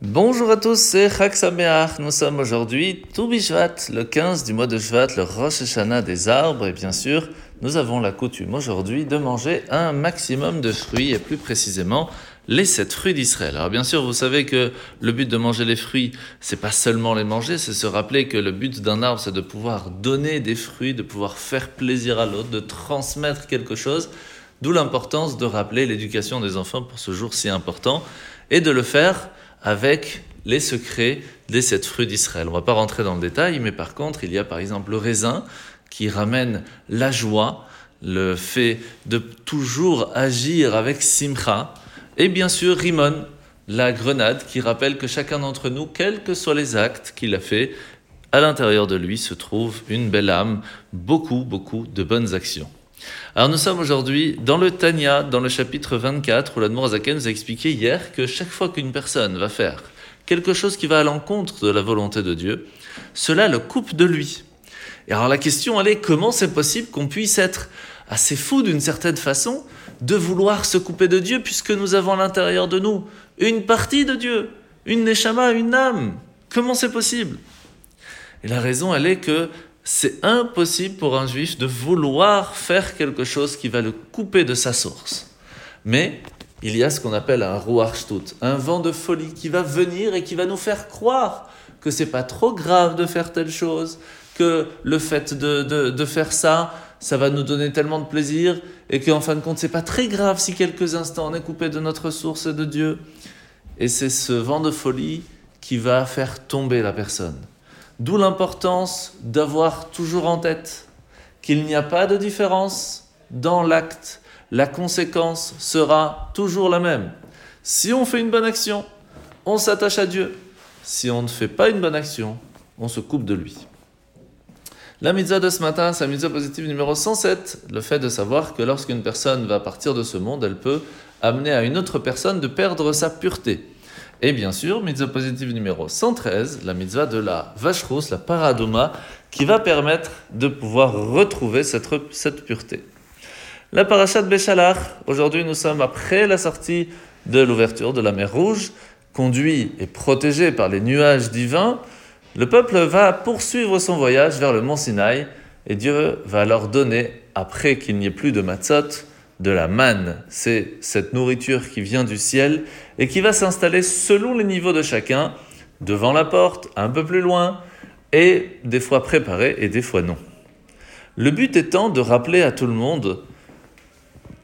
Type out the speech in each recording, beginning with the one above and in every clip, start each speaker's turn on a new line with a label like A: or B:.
A: Bonjour à tous, c'est Chag Sameach. Nous sommes aujourd'hui tout le 15 du mois de Shvat, le Rosh Hashanah des arbres. Et bien sûr, nous avons la coutume aujourd'hui de manger un maximum de fruits, et plus précisément les sept fruits d'Israël. Alors bien sûr, vous savez que le but de manger les fruits, c'est pas seulement les manger, c'est se rappeler que le but d'un arbre, c'est de pouvoir donner des fruits, de pouvoir faire plaisir à l'autre, de transmettre quelque chose. D'où l'importance de rappeler l'éducation des enfants pour ce jour si important et de le faire avec les secrets des sept fruits d'Israël. On va pas rentrer dans le détail, mais par contre, il y a par exemple le raisin qui ramène la joie, le fait de toujours agir avec simcha, et bien sûr Rimon, la grenade qui rappelle que chacun d'entre nous, quels que soient les actes qu'il a fait, à l'intérieur de lui se trouve une belle âme, beaucoup, beaucoup de bonnes actions. Alors nous sommes aujourd'hui dans le Tanya, dans le chapitre 24, où l'Admor Zaken nous a expliqué hier que chaque fois qu'une personne va faire quelque chose qui va à l'encontre de la volonté de Dieu, cela le coupe de lui. Et alors la question, elle est comment c'est possible qu'on puisse être assez fou d'une certaine façon de vouloir se couper de Dieu puisque nous avons à l'intérieur de nous une partie de Dieu, une neshama, une âme? Comment c'est possible? Et la raison, elle est que c'est impossible pour un juif de vouloir faire quelque chose qui va le couper de sa source. Mais il y a ce qu'on appelle un ruach un vent de folie qui va venir et qui va nous faire croire que c'est pas trop grave de faire telle chose, que le fait de, de, faire ça, ça va nous donner tellement de plaisir et qu'en fin de compte, c'est pas très grave si quelques instants on est coupé de notre source et de Dieu. Et c'est ce vent de folie qui va faire tomber la personne. D'où l'importance d'avoir toujours en tête qu'il n'y a pas de différence dans l'acte. La conséquence sera toujours la même. Si on fait une bonne action, on s'attache à Dieu. Si on ne fait pas une bonne action, on se coupe de lui. La mitzvah de ce matin, c'est la mitzvah positive numéro 107, le fait de savoir que lorsqu'une personne va partir de ce monde, elle peut amener à une autre personne de perdre sa pureté. Et bien sûr, mitzvah positive numéro 113, la mitzvah de la vache rousse, la paradoma, qui va permettre de pouvoir retrouver cette, pureté. La parashat Béchalach, aujourd'hui nous sommes après la sortie de l'ouverture de la mer Rouge, conduit et protégé par les nuages divins, le peuple va poursuivre son voyage vers le mont Sinaï et Dieu va leur donner, après qu'il n'y ait plus de matzot, de la manne. C'est cette nourriture qui vient du ciel et qui va s'installer selon les niveaux de chacun, devant la porte, un peu plus loin, et des fois préparée et des fois non. Le but étant de rappeler à tout le monde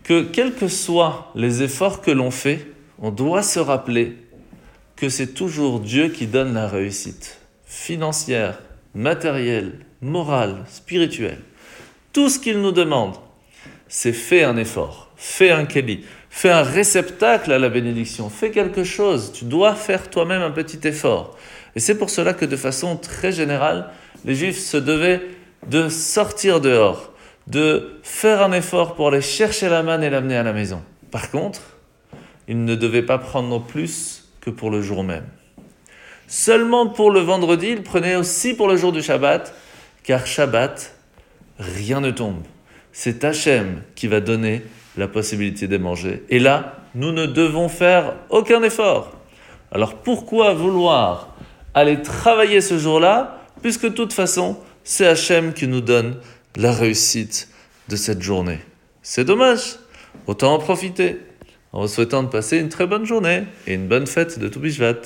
A: que quels que soient les efforts que l'on fait, on doit se rappeler que c'est toujours Dieu qui donne la réussite financière, matérielle, morale, spirituelle. Tout ce qu'il nous demande, c'est fais un effort, fais un keli, fais un réceptacle à la bénédiction, fais quelque chose. Tu dois faire toi-même un petit effort. Et c'est pour cela que de façon très générale, les Juifs se devaient de sortir dehors, de faire un effort pour aller chercher la manne et l'amener à la maison. Par contre, ils ne devaient pas prendre plus que pour le jour même. Seulement pour le vendredi, ils prenaient aussi pour le jour du Shabbat, car Shabbat, rien ne tombe c'est Hachem qui va donner la possibilité de manger. Et là, nous ne devons faire aucun effort. Alors pourquoi vouloir aller travailler ce jour-là, puisque de toute façon, c'est Hachem qui nous donne la réussite de cette journée. C'est dommage. Autant en profiter. En vous souhaitant de passer une très bonne journée et une bonne fête de Toubishvat.